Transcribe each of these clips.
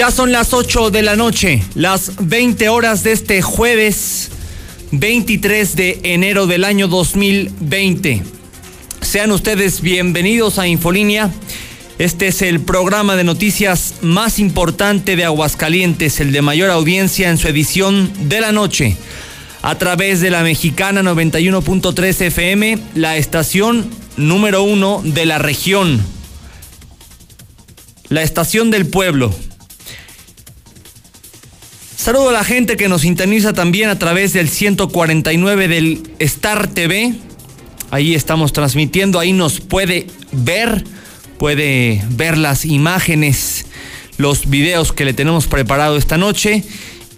Ya son las 8 de la noche, las 20 horas de este jueves 23 de enero del año 2020. Sean ustedes bienvenidos a Infolínea. Este es el programa de noticias más importante de Aguascalientes, el de mayor audiencia en su edición de la noche. A través de la mexicana 91.3 FM, la estación número uno de la región. La estación del pueblo Saludo a la gente que nos sintoniza también a través del 149 del Star TV. Ahí estamos transmitiendo, ahí nos puede ver, puede ver las imágenes, los videos que le tenemos preparado esta noche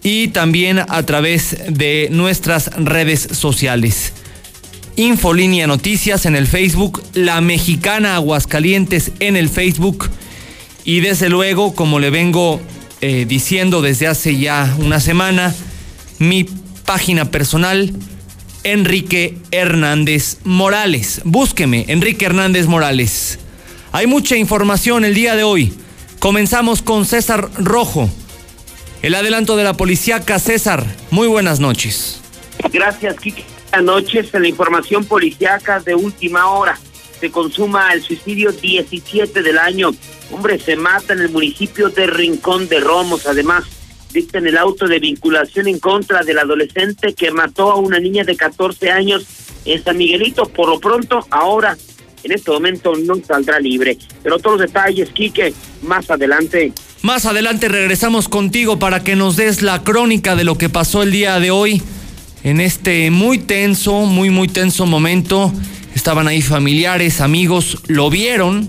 y también a través de nuestras redes sociales. Infolínea Noticias en el Facebook, La Mexicana Aguascalientes en el Facebook y desde luego, como le vengo eh, diciendo desde hace ya una semana mi página personal, Enrique Hernández Morales. Búsqueme, Enrique Hernández Morales. Hay mucha información el día de hoy. Comenzamos con César Rojo. El adelanto de la policíaca. César, muy buenas noches. Gracias, Kiki. Buenas noches en la información policíaca de última hora. Se consuma el suicidio 17 del año Hombre, se mata en el municipio de Rincón de Romos. Además, dictan el auto de vinculación en contra del adolescente que mató a una niña de 14 años en San Miguelito. Por lo pronto, ahora, en este momento, no saldrá libre. Pero todos los detalles, Quique, más adelante. Más adelante regresamos contigo para que nos des la crónica de lo que pasó el día de hoy en este muy tenso, muy, muy tenso momento. Estaban ahí familiares, amigos, lo vieron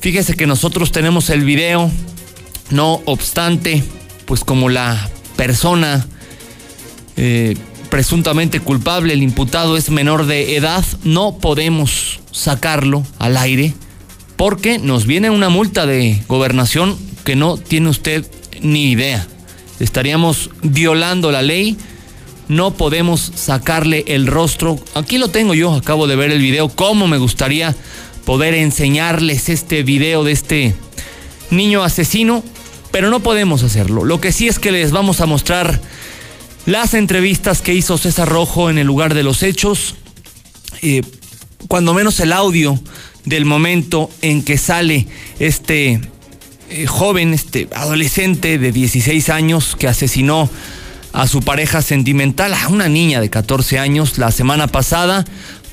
Fíjese que nosotros tenemos el video, no obstante, pues como la persona eh, presuntamente culpable, el imputado es menor de edad, no podemos sacarlo al aire porque nos viene una multa de gobernación que no tiene usted ni idea. Estaríamos violando la ley, no podemos sacarle el rostro. Aquí lo tengo yo, acabo de ver el video, cómo me gustaría poder enseñarles este video de este niño asesino, pero no podemos hacerlo. Lo que sí es que les vamos a mostrar las entrevistas que hizo César Rojo en el lugar de los hechos, eh, cuando menos el audio del momento en que sale este eh, joven, este adolescente de 16 años que asesinó a su pareja sentimental, a una niña de 14 años, la semana pasada,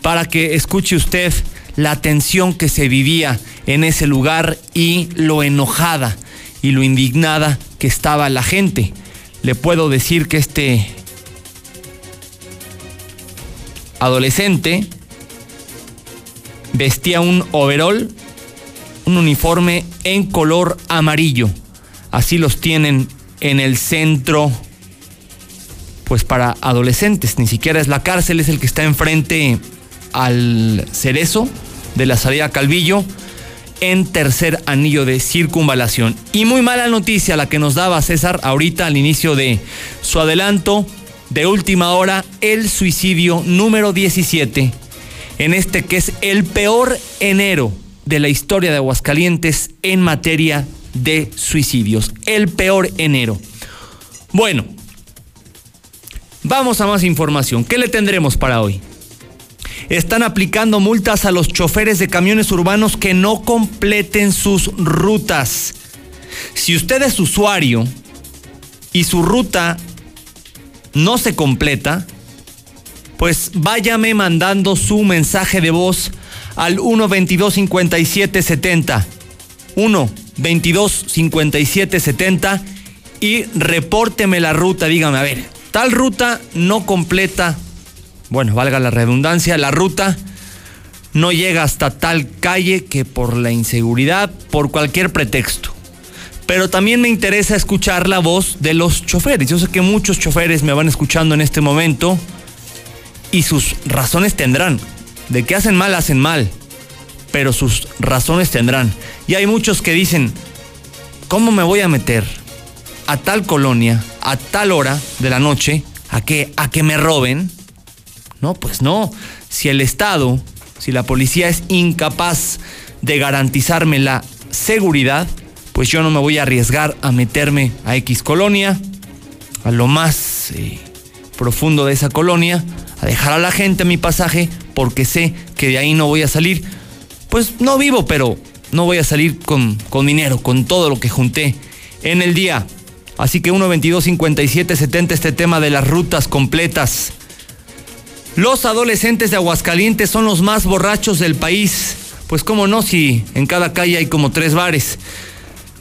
para que escuche usted la tensión que se vivía en ese lugar y lo enojada y lo indignada que estaba la gente. Le puedo decir que este adolescente vestía un overall, un uniforme en color amarillo. Así los tienen en el centro, pues para adolescentes. Ni siquiera es la cárcel, es el que está enfrente al cerezo de la salida Calvillo en tercer anillo de circunvalación. Y muy mala noticia la que nos daba César ahorita al inicio de su adelanto de última hora, el suicidio número 17, en este que es el peor enero de la historia de Aguascalientes en materia de suicidios. El peor enero. Bueno, vamos a más información. ¿Qué le tendremos para hoy? están aplicando multas a los choferes de camiones urbanos que no completen sus rutas. Si usted es usuario y su ruta no se completa, pues váyame mandando su mensaje de voz al 1 22 57 70. 1 22 57 70 y repórteme la ruta. Dígame, a ver, tal ruta no completa, bueno, valga la redundancia, la ruta no llega hasta tal calle que por la inseguridad, por cualquier pretexto. Pero también me interesa escuchar la voz de los choferes. Yo sé que muchos choferes me van escuchando en este momento y sus razones tendrán. De que hacen mal, hacen mal. Pero sus razones tendrán. Y hay muchos que dicen, ¿cómo me voy a meter a tal colonia, a tal hora de la noche, a que, a que me roben? No, pues no. Si el Estado, si la policía es incapaz de garantizarme la seguridad, pues yo no me voy a arriesgar a meterme a X colonia, a lo más eh, profundo de esa colonia, a dejar a la gente mi pasaje porque sé que de ahí no voy a salir. Pues no vivo, pero no voy a salir con, con dinero, con todo lo que junté en el día. Así que 1 22 57 70 este tema de las rutas completas. Los adolescentes de Aguascalientes son los más borrachos del país. Pues cómo no, si en cada calle hay como tres bares.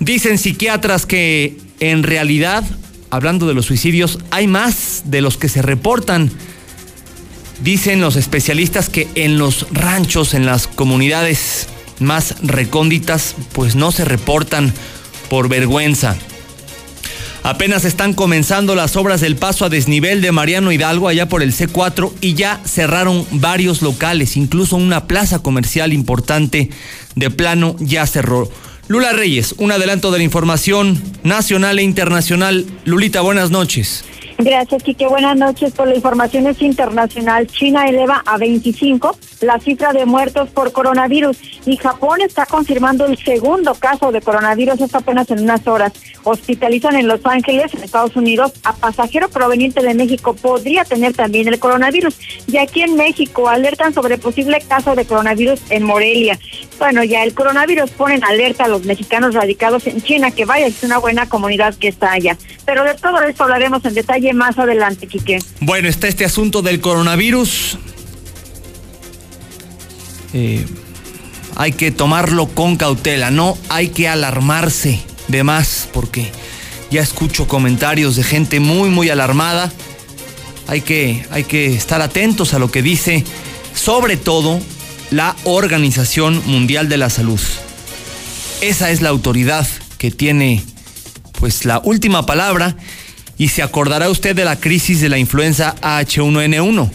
Dicen psiquiatras que en realidad, hablando de los suicidios, hay más de los que se reportan. Dicen los especialistas que en los ranchos, en las comunidades más recónditas, pues no se reportan por vergüenza. Apenas están comenzando las obras del paso a desnivel de Mariano Hidalgo allá por el C4 y ya cerraron varios locales, incluso una plaza comercial importante de plano ya cerró. Lula Reyes, un adelanto de la información nacional e internacional. Lulita, buenas noches. Gracias, Quique. Buenas noches. Por la información es internacional, China eleva a 25 la cifra de muertos por coronavirus y Japón está confirmando el segundo caso de coronavirus, esto apenas en unas horas. Hospitalizan en Los Ángeles, en Estados Unidos, a pasajero proveniente de México. Podría tener también el coronavirus. Y aquí en México alertan sobre posible caso de coronavirus en Morelia. Bueno, ya el coronavirus pone en alerta a los mexicanos radicados en China, que vaya, es una buena comunidad que está allá. Pero de todo esto hablaremos en detalle más adelante, Quique. Bueno, está este asunto del coronavirus. Eh, hay que tomarlo con cautela, no hay que alarmarse de más, porque ya escucho comentarios de gente muy, muy alarmada. Hay que, hay que estar atentos a lo que dice, sobre todo, la Organización Mundial de la Salud. Esa es la autoridad que tiene pues la última palabra y se acordará usted de la crisis de la influenza H1N1.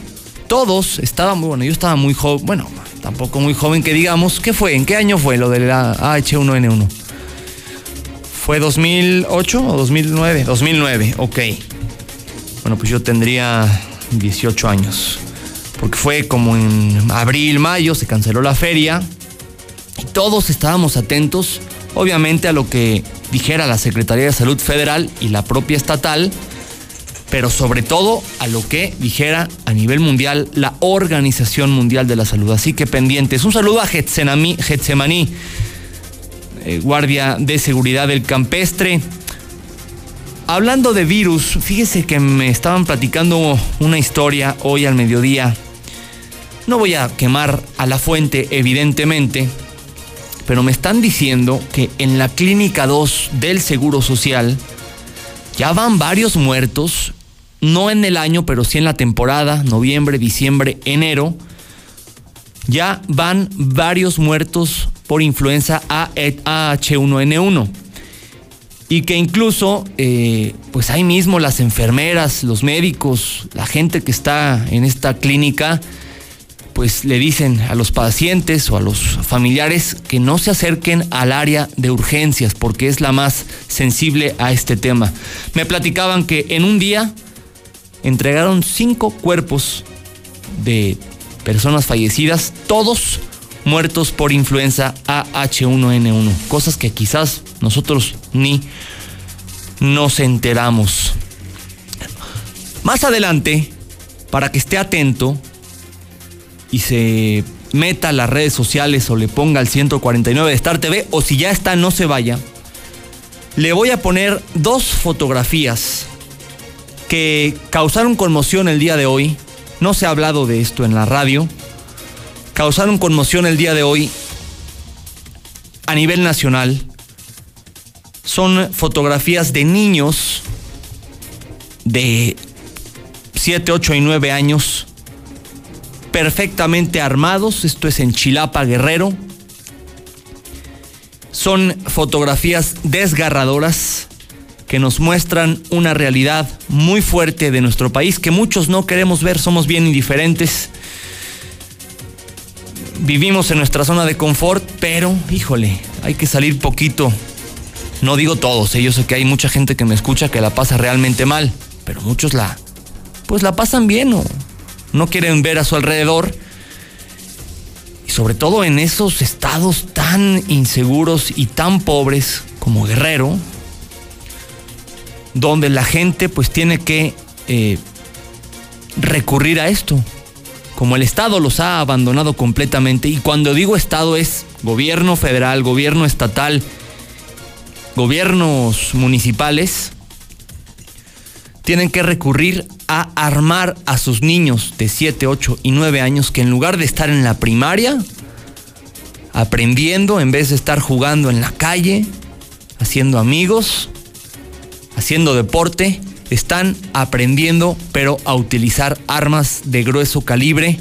Todos estaban muy bueno, yo estaba muy joven, bueno, tampoco muy joven que digamos, ¿qué fue? ¿En qué año fue lo de la H1N1? ¿Fue 2008 o 2009? 2009, ok. Bueno, pues yo tendría 18 años. Porque fue como en abril, mayo, se canceló la feria. Y todos estábamos atentos, obviamente, a lo que dijera la Secretaría de Salud Federal y la propia estatal, pero sobre todo a lo que dijera a nivel mundial la Organización Mundial de la Salud. Así que pendientes. Un saludo a Getsemaní, eh, guardia de seguridad del campestre. Hablando de virus, fíjese que me estaban platicando una historia hoy al mediodía. No voy a quemar a la fuente, evidentemente, pero me están diciendo que en la clínica 2 del Seguro Social ya van varios muertos, no en el año, pero sí en la temporada, noviembre, diciembre, enero. Ya van varios muertos por influenza AH1N1 y que incluso eh, pues ahí mismo las enfermeras, los médicos, la gente que está en esta clínica pues le dicen a los pacientes o a los familiares que no se acerquen al área de urgencias porque es la más sensible a este tema. Me platicaban que en un día entregaron cinco cuerpos de personas fallecidas, todos muertos por influenza AH1N1, cosas que quizás nosotros ni nos enteramos. Más adelante, para que esté atento, y se meta a las redes sociales o le ponga al 149 de Star TV o si ya está no se vaya, le voy a poner dos fotografías que causaron conmoción el día de hoy. No se ha hablado de esto en la radio. causaron conmoción el día de hoy a nivel nacional son fotografías de niños de 7, 8 y 9 años perfectamente armados, esto es en Chilapa Guerrero. Son fotografías desgarradoras que nos muestran una realidad muy fuerte de nuestro país que muchos no queremos ver, somos bien indiferentes. Vivimos en nuestra zona de confort, pero híjole, hay que salir poquito. No digo todos, ¿eh? yo sé que hay mucha gente que me escucha que la pasa realmente mal, pero muchos la pues la pasan bien o no quieren ver a su alrededor. Y sobre todo en esos estados tan inseguros y tan pobres como Guerrero, donde la gente pues tiene que eh, recurrir a esto. Como el Estado los ha abandonado completamente, y cuando digo Estado es gobierno federal, gobierno estatal, gobiernos municipales, tienen que recurrir a armar a sus niños de 7, 8 y 9 años que en lugar de estar en la primaria, aprendiendo, en vez de estar jugando en la calle, haciendo amigos, haciendo deporte, están aprendiendo, pero a utilizar armas de grueso calibre.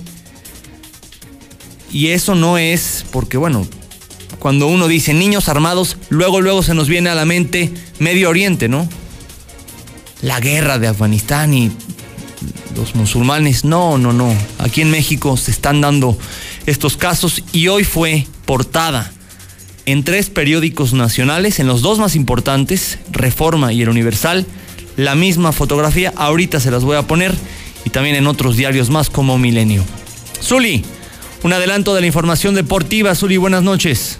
Y eso no es porque, bueno, cuando uno dice niños armados, luego, luego se nos viene a la mente Medio Oriente, ¿no? La guerra de Afganistán y los musulmanes. No, no, no. Aquí en México se están dando estos casos y hoy fue portada en tres periódicos nacionales, en los dos más importantes, Reforma y El Universal, la misma fotografía. Ahorita se las voy a poner y también en otros diarios más como Milenio. Zuli, un adelanto de la información deportiva. Zuli, buenas noches.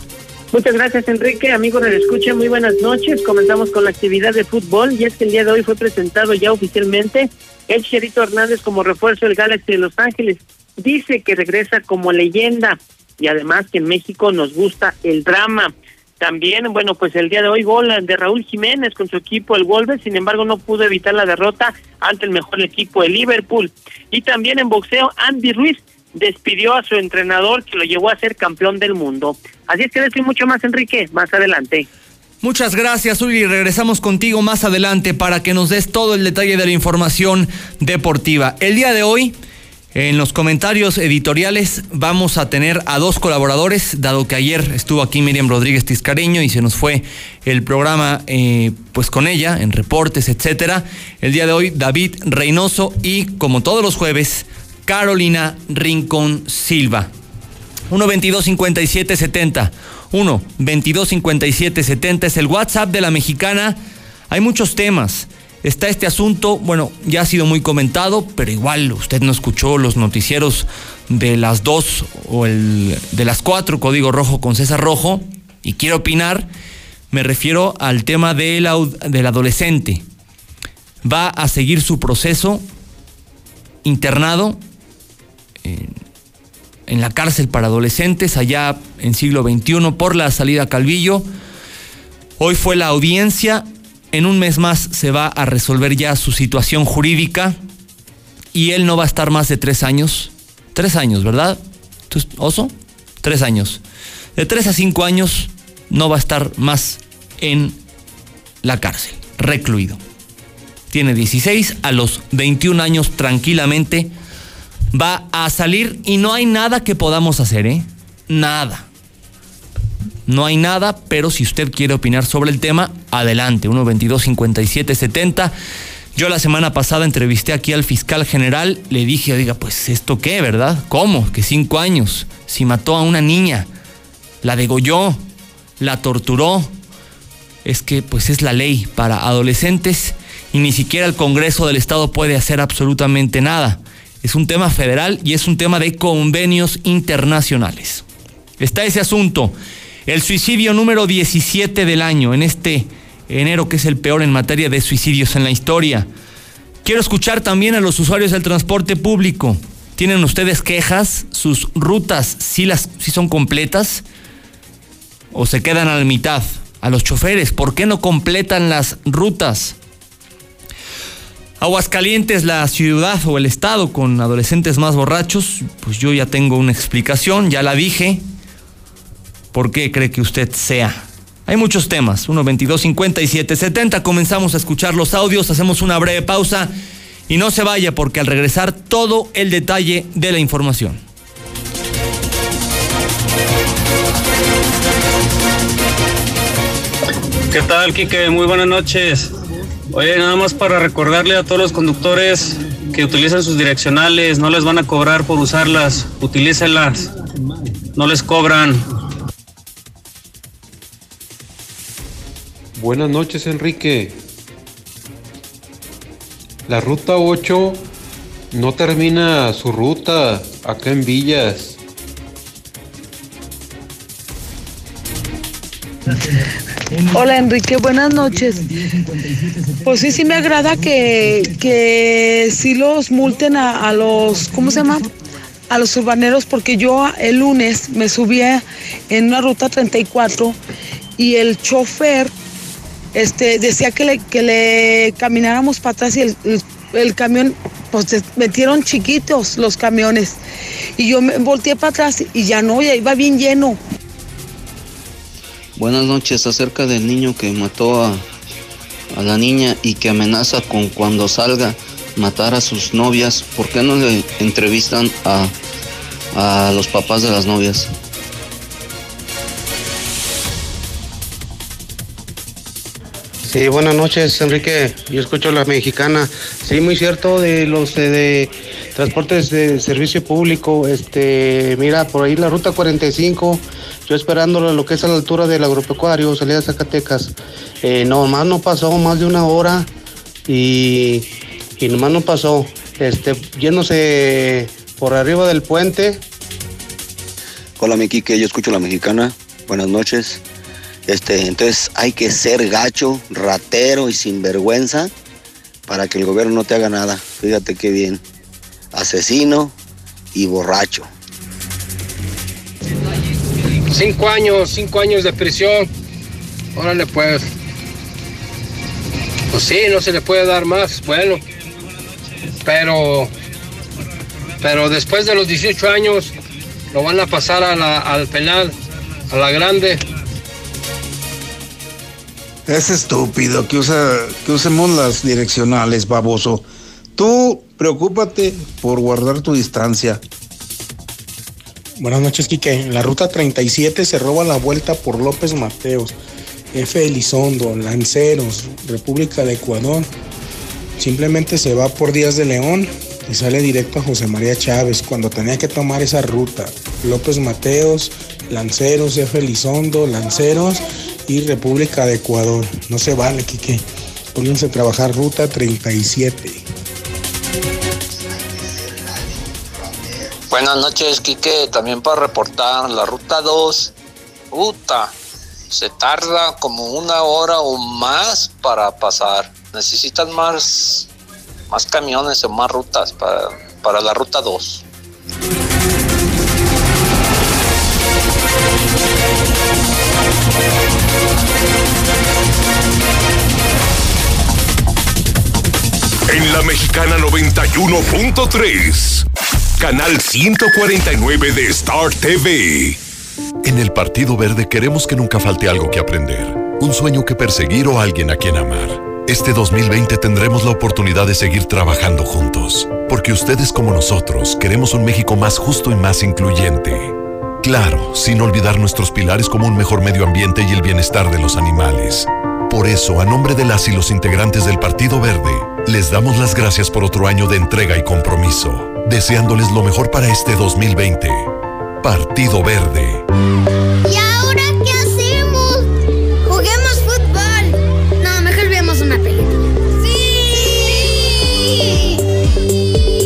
Muchas gracias, Enrique. Amigos del Escucha, muy buenas noches. Comenzamos con la actividad de fútbol y es que el día de hoy fue presentado ya oficialmente el Cherito Hernández como refuerzo del Galaxy de Los Ángeles. Dice que regresa como leyenda y además que en México nos gusta el drama. También, bueno, pues el día de hoy gol de Raúl Jiménez con su equipo, el Wolves, sin embargo no pudo evitar la derrota ante el mejor equipo, el Liverpool. Y también en boxeo, Andy Ruiz despidió a su entrenador que lo llevó a ser campeón del mundo. Así es que decir mucho más, Enrique, más adelante. Muchas gracias, Uli. Regresamos contigo más adelante para que nos des todo el detalle de la información deportiva. El día de hoy, en los comentarios editoriales, vamos a tener a dos colaboradores, dado que ayer estuvo aquí Miriam Rodríguez Tiscareño y se nos fue el programa eh, pues con ella, en reportes, etcétera. El día de hoy, David Reynoso y, como todos los jueves, Carolina Rincón Silva. 1 22 57 70. 1 22 57 70 es el WhatsApp de la mexicana. Hay muchos temas. Está este asunto, bueno, ya ha sido muy comentado, pero igual usted no escuchó los noticieros de las 2 o el de las 4, Código Rojo con César Rojo, y quiero opinar, me refiero al tema del, del adolescente. Va a seguir su proceso internado en, la cárcel para adolescentes allá en siglo XXI por la salida Calvillo. Hoy fue la audiencia, en un mes más se va a resolver ya su situación jurídica y él no va a estar más de tres años. Tres años, ¿verdad? ¿Oso? Tres años. De tres a cinco años no va a estar más en la cárcel, recluido. Tiene 16, a los 21 años tranquilamente va a salir y no hay nada que podamos hacer, ¿eh? Nada. No hay nada, pero si usted quiere opinar sobre el tema, adelante, 122 57 70. Yo la semana pasada entrevisté aquí al fiscal general, le dije, oiga, pues esto qué, ¿verdad? ¿Cómo? Que cinco años, si mató a una niña, la degolló, la torturó. Es que pues es la ley para adolescentes y ni siquiera el Congreso del Estado puede hacer absolutamente nada es un tema federal y es un tema de convenios internacionales. Está ese asunto, el suicidio número 17 del año, en este enero que es el peor en materia de suicidios en la historia. Quiero escuchar también a los usuarios del transporte público. ¿Tienen ustedes quejas? ¿Sus rutas sí, las, son completas? ¿O se quedan a la mitad? A los choferes, ¿por qué no completan las rutas? Aguascalientes, la ciudad o el estado con adolescentes más borrachos, pues yo ya tengo una explicación, ya la dije. ¿Por qué cree que usted sea? Hay muchos temas. 1, 22, 57, 70. Comenzamos a escuchar los audios, hacemos una breve pausa y no se vaya porque al regresar todo el detalle de la información. ¿Qué tal, Kike? Muy buenas noches. Oye, nada más para recordarle a todos los conductores que utilizan sus direccionales, no les van a cobrar por usarlas, utilícenlas, no les cobran. Buenas noches, Enrique. La ruta 8 no termina su ruta acá en Villas. Hola Enrique, buenas noches. Pues sí, sí me agrada que, que sí los multen a, a los, ¿cómo se llama? A los urbaneros porque yo el lunes me subía en una ruta 34 y el chofer este, decía que le, que le camináramos para atrás y el, el- camión, pues metieron chiquitos los camiones. Y yo me volteé para atrás y ya no, ya iba bien lleno. Buenas noches, acerca del niño que mató a, a la niña y que amenaza con cuando salga matar a sus novias. ¿Por qué no le entrevistan a, a los papás de las novias? Sí, buenas noches, Enrique. Yo escucho la mexicana. Sí, muy cierto de los de transportes de servicio público. Este, mira, por ahí la ruta 45, yo esperándolo lo que es a la altura del agropecuario, salida de Zacatecas. Eh, nomás no pasó más de una hora y, y nomás no pasó. Este, yéndose por arriba del puente, Hola, mi Quique, yo escucho la mexicana. Buenas noches. Este, entonces hay que ser gacho, ratero y sinvergüenza para que el gobierno no te haga nada. Fíjate qué bien. Asesino y borracho. Cinco años, cinco años de prisión. Órale pues. Pues sí, no se le puede dar más, bueno. Pero, pero después de los 18 años lo van a pasar a la- al penal, a la grande. Es estúpido que, usa, que usemos las direccionales, baboso. Tú preocúpate por guardar tu distancia. Buenas noches, Quique. La ruta 37 se roba la vuelta por López Mateos, F. Elizondo, Lanceros, República de Ecuador. Simplemente se va por Díaz de León y sale directo a José María Chávez cuando tenía que tomar esa ruta. López Mateos, Lanceros, F. Elizondo, Lanceros y República de Ecuador. No se vale, Quique. Pónganse a trabajar ruta 37. Buenas noches, Quique. También para reportar la ruta 2. Puta, se tarda como una hora o más para pasar. Necesitan más, más camiones o más rutas para, para la ruta 2. En la mexicana 91.3, canal 149 de Star TV. En el Partido Verde queremos que nunca falte algo que aprender, un sueño que perseguir o alguien a quien amar. Este 2020 tendremos la oportunidad de seguir trabajando juntos, porque ustedes como nosotros queremos un México más justo y más incluyente. Claro, sin olvidar nuestros pilares como un mejor medio ambiente y el bienestar de los animales. Por eso, a nombre de las y los integrantes del Partido Verde, les damos las gracias por otro año de entrega y compromiso, deseándoles lo mejor para este 2020. Partido Verde. ¿Y ahora qué hacemos? Juguemos fútbol. No, mejor veamos una película. ¡Sí!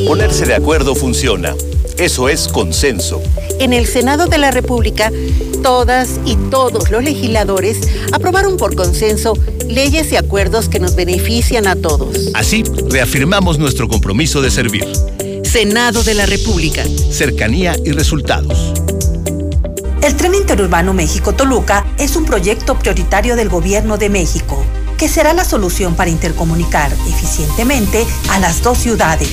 Ponerse de acuerdo funciona. Eso es consenso. En el Senado de la República, todas y todos los legisladores aprobaron por consenso leyes y acuerdos que nos benefician a todos. Así, reafirmamos nuestro compromiso de servir. Senado de la República. Cercanía y resultados. El tren interurbano México-Toluca es un proyecto prioritario del Gobierno de México. que será la solución para intercomunicar eficientemente a las dos ciudades.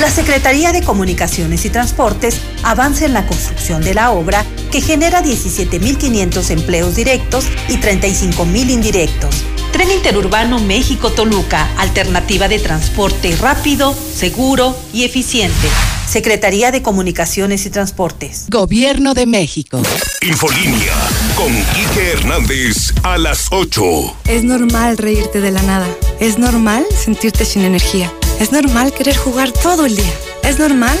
La Secretaría de Comunicaciones y Transportes avanza en la construcción de la obra que genera 17.500 empleos directos y 35.000 indirectos. Tren Interurbano México-Toluca, alternativa de transporte rápido, seguro y eficiente. Secretaría de Comunicaciones y Transportes. Gobierno de México. Infolínea con Quique Hernández a las 8. Es normal reírte de la nada. Es normal sentirte sin energía. Es normal querer jugar todo el día. Es normal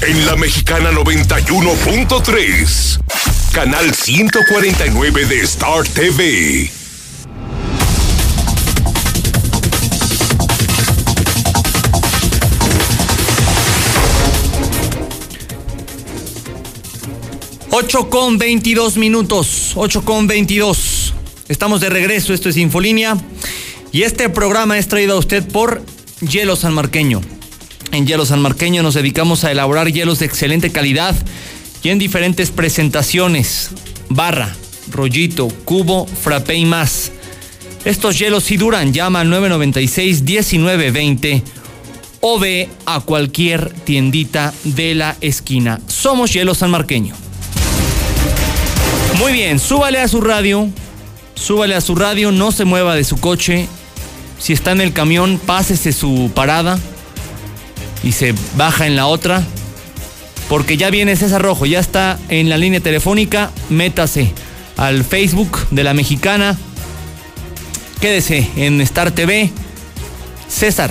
En la Mexicana 91.3, canal 149 de Star TV. Ocho con 22 minutos, 8 con 22. Estamos de regreso, esto es Infolínea. Y este programa es traído a usted por Hielo San Marqueño. En Hielo San Marqueño nos dedicamos a elaborar hielos de excelente calidad y en diferentes presentaciones. Barra, rollito, cubo, frappé y más. Estos hielos sí duran, llama al 996-1920 o ve a cualquier tiendita de la esquina. Somos Hielo San Marqueño. Muy bien, súbale a su radio, súbale a su radio, no se mueva de su coche. Si está en el camión, pásese su parada y se baja en la otra. Porque ya viene César Rojo, ya está en la línea telefónica. Métase al Facebook de la mexicana. Quédese en Star TV. César,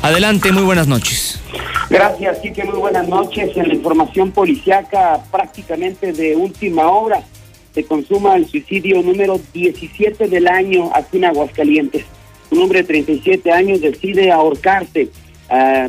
adelante, muy buenas noches. Gracias, que muy buenas noches. En la información policiaca prácticamente de última hora se consuma el suicidio número 17 del año aquí en Aguascalientes. Un hombre de 37 años decide ahorcarse,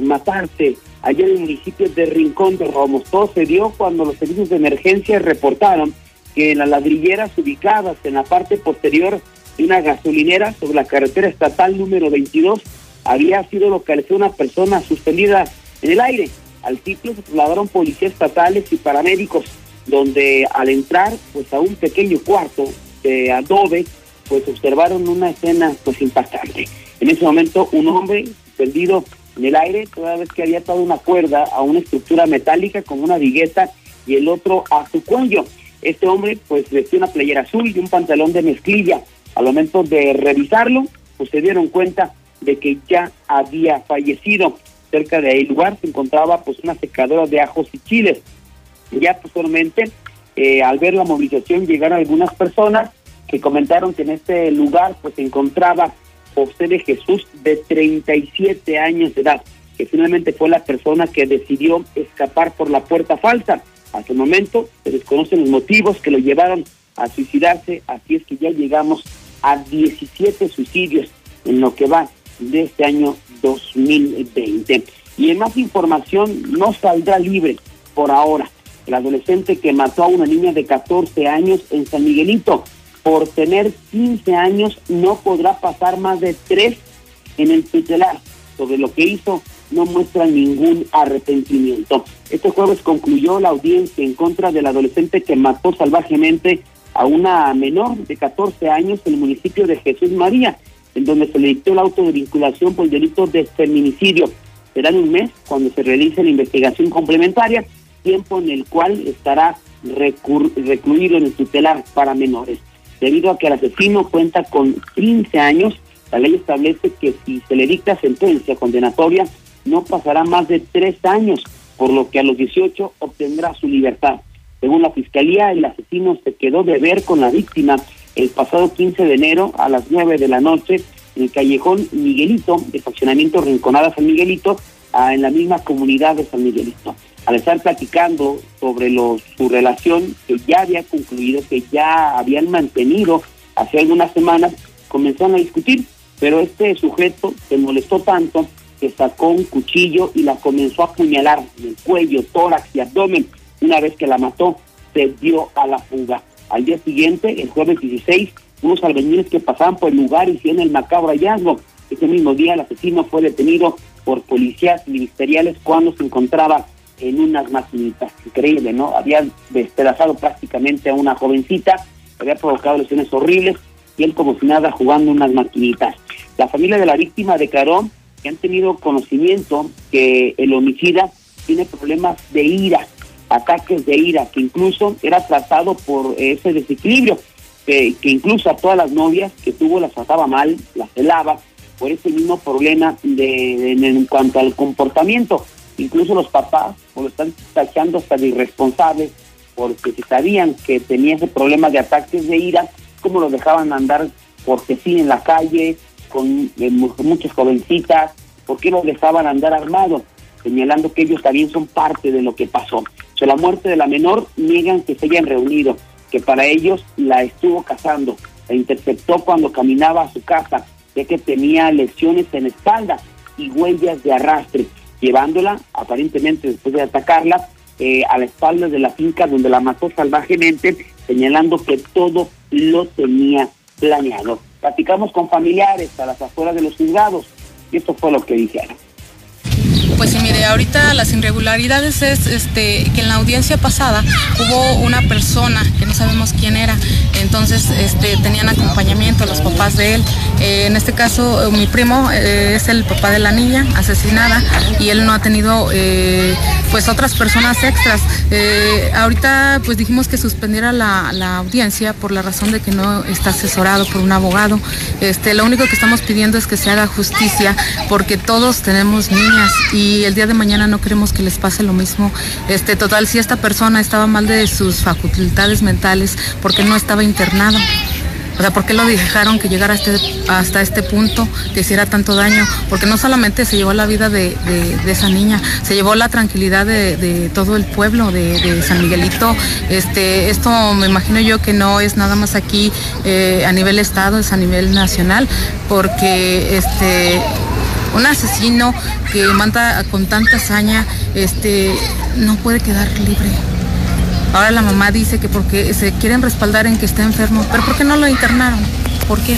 matarse allá en el municipio de Rincón de Romos. Todo se dio cuando los servicios de emergencia reportaron que en las ladrilleras ubicadas en la parte posterior de una gasolinera sobre la carretera estatal número 22 había sido localizada una persona suspendida en el aire. Al sitio se trasladaron policías estatales y paramédicos, donde al entrar pues a un pequeño cuarto de adobe, pues observaron una escena pues impactante. En ese momento un hombre suspendido en el aire, toda vez que había atado una cuerda a una estructura metálica con una vigueta y el otro a su cuello. Este hombre pues vestía una playera azul y un pantalón de mezclilla. Al momento de revisarlo, pues se dieron cuenta de que ya había fallecido. Cerca del lugar se encontraba pues una secadora de ajos y chiles. Ya posteriormente, eh, al ver la movilización, llegaron algunas personas que comentaron que en este lugar pues se encontraba José de Jesús de 37 años de edad, que finalmente fue la persona que decidió escapar por la puerta falsa. Hasta el momento se desconocen los motivos que lo llevaron a suicidarse, así es que ya llegamos a 17 suicidios en lo que va de este año 2020. Y en más información, no saldrá libre por ahora el adolescente que mató a una niña de 14 años en San Miguelito. Por tener 15 años no podrá pasar más de tres en el tutelar. Sobre lo que hizo, no muestran ningún arrepentimiento. Este jueves concluyó la audiencia en contra del adolescente que mató salvajemente a una menor de 14 años en el municipio de Jesús María, en donde se le dictó el auto de vinculación por el delito de feminicidio. Será en un mes cuando se realice la investigación complementaria, tiempo en el cual estará recluido en el tutelar para menores. Debido a que el asesino cuenta con 15 años, la ley establece que si se le dicta sentencia condenatoria, no pasará más de tres años, por lo que a los 18 obtendrá su libertad. Según la fiscalía, el asesino se quedó de ver con la víctima el pasado 15 de enero a las 9 de la noche en el callejón Miguelito, de faccionamiento Rinconada San Miguelito, en la misma comunidad de San Miguelito. Al estar platicando sobre su relación que ya había concluido, que ya habían mantenido hace algunas semanas, comenzaron a discutir, pero este sujeto se molestó tanto que sacó un cuchillo y la comenzó a apuñalar en el cuello, tórax y abdomen. Una vez que la mató, se dio a la fuga. Al día siguiente, el jueves 16, unos albañiles que pasaban por el lugar hicieron el macabro hallazgo. Ese mismo día, el asesino fue detenido por policías ministeriales cuando se encontraba en unas maquinitas. Increíble, ¿no? Había despedazado prácticamente a una jovencita, había provocado lesiones horribles y él como si nada jugando unas maquinitas. La familia de la víctima declaró que han tenido conocimiento que el homicida tiene problemas de ira, ataques de ira, que incluso era tratado por ese desequilibrio, que, incluso a todas las novias que tuvo las trataba mal, las celaba, por ese mismo problema de, en cuanto al comportamiento. Incluso los papás lo están tachando hasta de irresponsables porque si sabían que tenía ese problema de ataques de ira, como lo dejaban andar porque sí en la calle, con eh, muchas jovencitas, ¿por qué lo dejaban andar armado? Señalando que ellos también son parte de lo que pasó. De la muerte de la menor niegan que se hayan reunido, que para ellos la estuvo cazando, la interceptó cuando caminaba a su casa, ya que tenía lesiones en espalda y huellas de arrastre, llevándola, aparentemente después de atacarla, eh, a la espalda de la finca donde la mató salvajemente, señalando que todo lo tenía planeado. Platicamos con familiares a las afueras de los juzgados y esto fue lo que dijeron. Pues sí, mire, ahorita las irregularidades es este, que en la audiencia pasada hubo una persona que no sabemos quién era, entonces este, tenían acompañamiento los papás de él. Eh, en este caso, eh, mi primo eh, es el papá de la niña asesinada y él no ha tenido pues otras personas extras. ahorita pues dijimos que suspendiera la, la, audiencia por la razón de que no está asesorado por un abogado. Este, lo único que estamos pidiendo es que se haga justicia porque todos tenemos niñas y el día de mañana no queremos que les pase lo mismo. Este, total, si esta persona estaba mal de sus facultades mentales, porque no estaba internado? O sea, ¿por qué lo dejaron que llegara hasta, hasta este punto, que hiciera tanto daño? Porque no solamente se llevó la vida de, esa niña, se llevó la tranquilidad de, todo el pueblo de, San Miguelito. Este, esto me imagino yo que no es nada más aquí eh, a nivel estado, es a nivel nacional, porque este un asesino que mata con tanta hazaña, este, no puede quedar libre. Ahora la mamá dice que porque se quieren respaldar en que está enfermo, pero ¿por qué no lo internaron? ¿Por qué?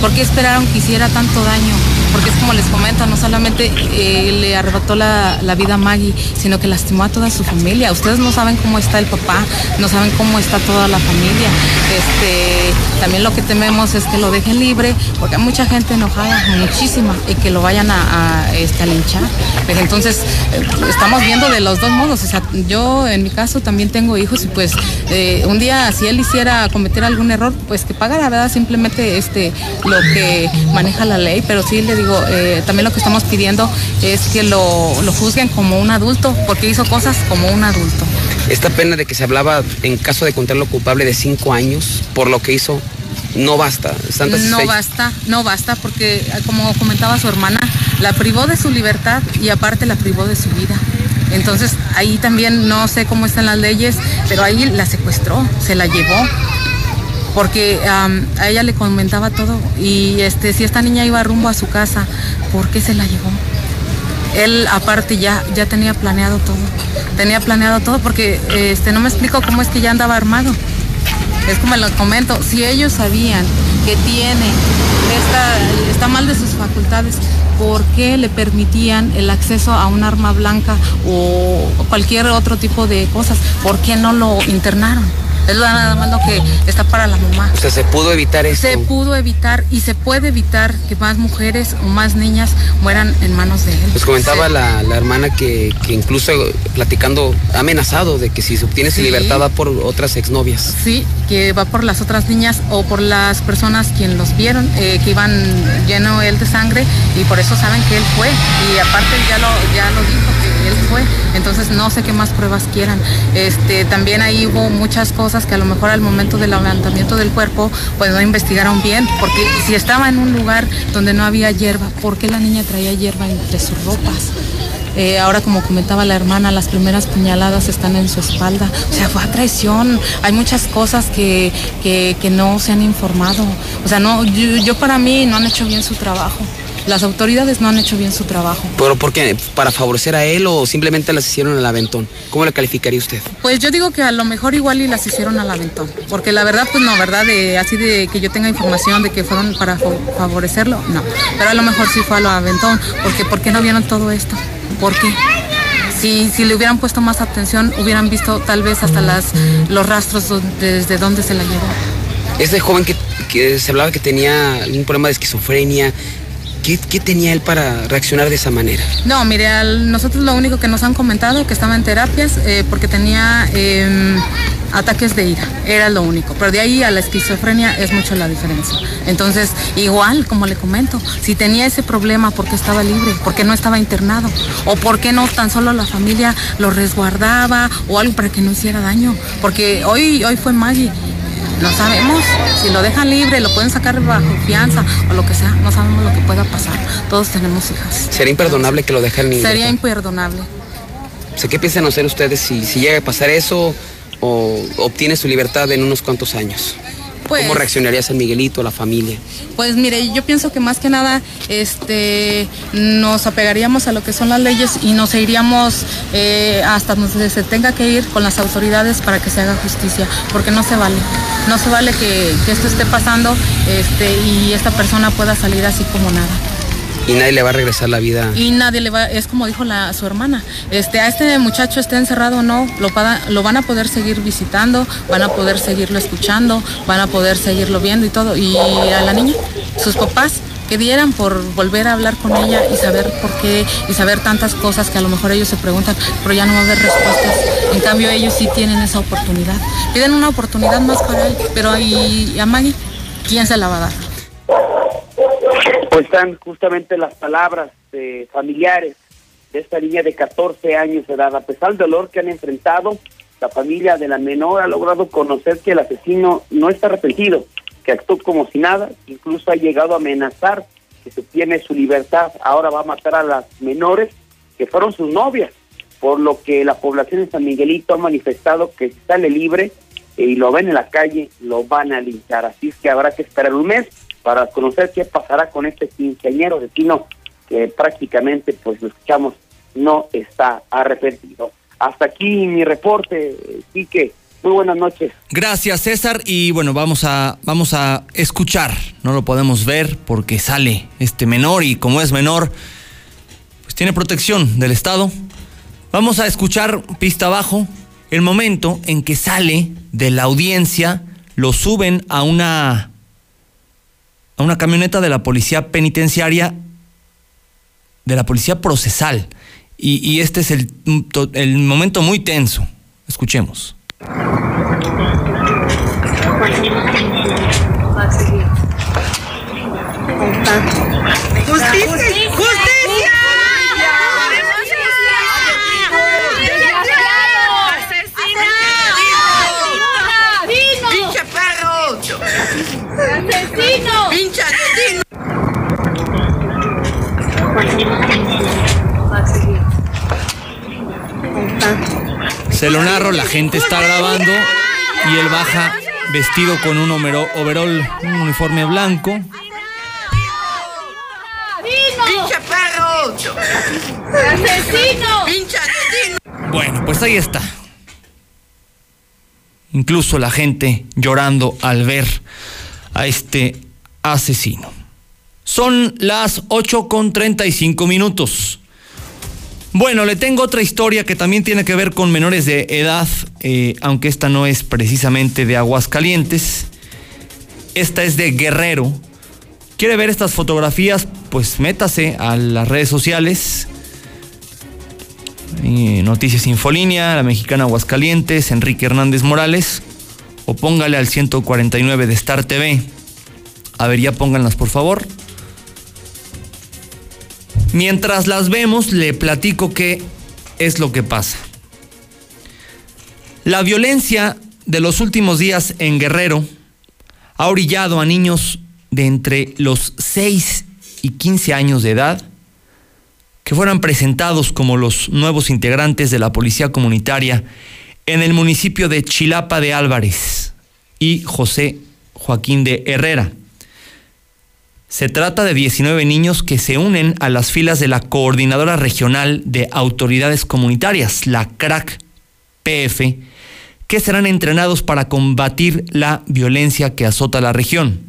¿Por qué esperaron que hiciera tanto daño? Porque es como les comento, no solamente eh, le arrebató la, vida a Maggie, sino que lastimó a toda su familia. Ustedes no saben cómo está el papá, no saben cómo está toda la familia. Este, también lo que tememos es que lo dejen libre, porque hay mucha gente enojada, muchísima, y que lo vayan a, este, linchar. Pues entonces, eh, estamos viendo de los dos modos. O sea, yo en mi caso también tengo hijos y pues eh, un día si él hiciera cometer algún error, pues que pagara, ¿verdad? Simplemente este lo que maneja la ley, pero sí le digo, eh, también lo que estamos pidiendo es que lo, juzguen como un adulto, porque hizo cosas como un adulto. Esta pena de que se hablaba en caso de encontrarlo culpable de cinco años por lo que hizo, no basta. no basta, no basta, porque como comentaba su hermana, la privó de su libertad y aparte la privó de su vida. Entonces ahí también no sé cómo están las leyes, pero ahí la secuestró, se la llevó porque a ella le comentaba todo y este si esta niña iba rumbo a su casa, ¿por qué se la llevó? Él aparte ya, ya tenía planeado todo, tenía planeado todo porque este, no me explico cómo es que ya andaba armado. Es como les comento, si ellos sabían que tiene, está, está mal de sus facultades, por qué le permitían el acceso a un arma blanca o cualquier otro tipo de cosas, por qué no lo internaron. Es nada más lo que está para la mamá. O sea, se pudo evitar esto. Se pudo evitar y se puede evitar que más mujeres o más niñas mueran en manos de él. Pues comentaba la, la, hermana que, que, incluso platicando ha amenazado de que si se obtiene su libertad va por otras exnovias. Sí, que va por las otras niñas o por las personas quien los vieron, eh, que iban lleno él de sangre y por eso saben que él fue. Y aparte ya lo, ya lo dijo que fue. Entonces no sé qué más pruebas quieran. Este, también ahí hubo muchas cosas que a lo mejor al momento del levantamiento del cuerpo pues no investigaron bien, porque si estaba en un lugar donde no había hierba, ¿por qué la niña traía hierba entre sus ropas? Eh, ahora como comentaba la hermana, las primeras puñaladas están en su espalda. O sea, fue a traición. Hay muchas cosas que, que, no se han informado. O sea, no, yo para mí no han hecho bien su trabajo. Las autoridades no han hecho bien su trabajo. ¿Pero por qué? ¿Para favorecer a él o simplemente las hicieron al aventón? ¿Cómo le calificaría usted? Pues yo digo que a lo mejor igual y las hicieron al aventón. Porque la verdad, pues no, ¿verdad? De, así de que yo tenga información de que fueron para favorecerlo, no. Pero a lo mejor sí fue al aventón. Porque ¿por qué no vieron todo esto? ¿Por qué? Si, si, le hubieran puesto más atención, hubieran visto tal vez hasta las, los rastros desde donde se la llevó. Este joven que, que se hablaba que tenía un problema de esquizofrenia, ¿Qué, ¿Qué, tenía él para reaccionar de esa manera? No, mire, nosotros lo único que nos han comentado que estaba en terapias eh, porque tenía eh, ataques de ira, era lo único. Pero de ahí a la esquizofrenia es mucho la diferencia. Entonces, igual, como le comento, si tenía ese problema, ¿por qué estaba libre? ¿Por qué no estaba internado? ¿O por qué no tan solo la familia lo resguardaba o algo para que no hiciera daño? Porque hoy, hoy fue Maggie no sabemos. Si lo dejan libre, lo pueden sacar bajo fianza o lo que sea, no sabemos lo que pueda pasar. Todos tenemos hijas. ¿Sería imperdonable que lo dejen libre? Sería imperdonable. O sea, ¿Qué piensan hacer ustedes si, si llega a pasar eso o obtiene su libertad en unos cuantos años? Pues, ¿Cómo reaccionaría San Miguelito, la familia? Pues mire, yo pienso que más que nada este, nos apegaríamos a lo que son las leyes y nos iríamos eh, hasta donde se tenga que ir con las autoridades para que se haga justicia, porque no se vale. No se vale que, que esto esté pasando este, y esta persona pueda salir así como nada. Y nadie le va a regresar la vida. Y nadie le va, es como dijo su hermana, este, a este muchacho esté encerrado o no, lo, lo van a poder seguir visitando, van a poder seguirlo escuchando, van a poder seguirlo viendo y todo. Y a la niña, sus papás, que dieran por volver a hablar con ella y saber por qué y saber tantas cosas que a lo mejor ellos se preguntan, pero ya no va a haber respuestas. En cambio ellos sí tienen esa oportunidad. Piden una oportunidad más para él, pero ahí a Maggie, ¿quién se la va a dar? Pues están justamente las palabras de familiares de esta niña de 14 años de edad. A pesar del dolor que han enfrentado, la familia de la menor ha logrado conocer que el asesino no está arrepentido, que actuó como si nada, incluso ha llegado a amenazar que se tiene su libertad. Ahora va a matar a las menores que fueron sus novias, por lo que la población de San Miguelito ha manifestado que sale libre y lo ven en la calle, lo van a linchar. Así es que habrá que esperar un mes para conocer qué pasará con este quinceañero vecino que prácticamente, pues lo escuchamos, no está arrepentido. Hasta aquí mi reporte, Quique. Muy buenas noches. Gracias, César. Y bueno, vamos a, vamos a escuchar. No lo podemos ver porque sale este menor y como es menor, pues tiene protección del Estado. Vamos a escuchar pista abajo el momento en que sale de la audiencia, lo suben a una a una camioneta de la policía penitenciaria, de la policía procesal. Y, este es el, el momento muy tenso. Escuchemos. ¡Pinche perro! ¡Asesino! ¡Pinche asesino! Se lo narro, la gente está grabando y él baja vestido con un overol, un uniforme blanco. ¡Pinche perro! ¡Asesino! ¡Pinche asesino! Bueno, pues ahí está. Incluso la gente llorando al ver a este asesino. Son las 8 con 35 minutos. Bueno, le tengo otra historia que también tiene que ver con menores de edad, eh, aunque esta no es precisamente de Aguascalientes. Esta es de Guerrero. ¿Quiere ver estas fotografías? Pues métase a las redes sociales. Eh, Noticias Infolínea, la mexicana Aguascalientes, Enrique Hernández Morales. O póngale al 149 de Star TV. A ver, ya pónganlas por favor. Mientras las vemos, le platico qué es lo que pasa. La violencia de los últimos días en Guerrero ha orillado a niños de entre los 6 y 15 años de edad que fueran presentados como los nuevos integrantes de la Policía Comunitaria en el municipio de Chilapa de Álvarez y José Joaquín de Herrera. Se trata de 19 niños que se unen a las filas de la Coordinadora Regional de Autoridades Comunitarias, la CRAC PF, que serán entrenados para combatir la violencia que azota la región.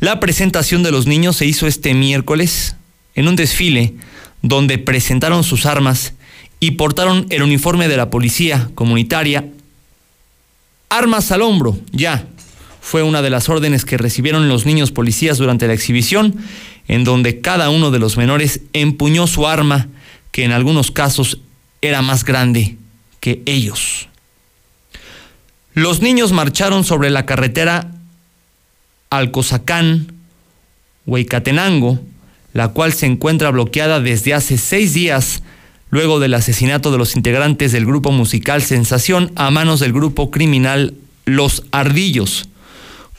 La presentación de los niños se hizo este miércoles en un desfile donde presentaron sus armas y portaron el uniforme de la policía comunitaria. Armas al hombro, ya, fue una de las órdenes que recibieron los niños policías durante la exhibición, en donde cada uno de los menores empuñó su arma, que en algunos casos era más grande que ellos. Los niños marcharon sobre la carretera Alcozacán, Huaycatenango, la cual se encuentra bloqueada desde hace seis días luego del asesinato de los integrantes del grupo musical Sensación a manos del grupo criminal Los Ardillos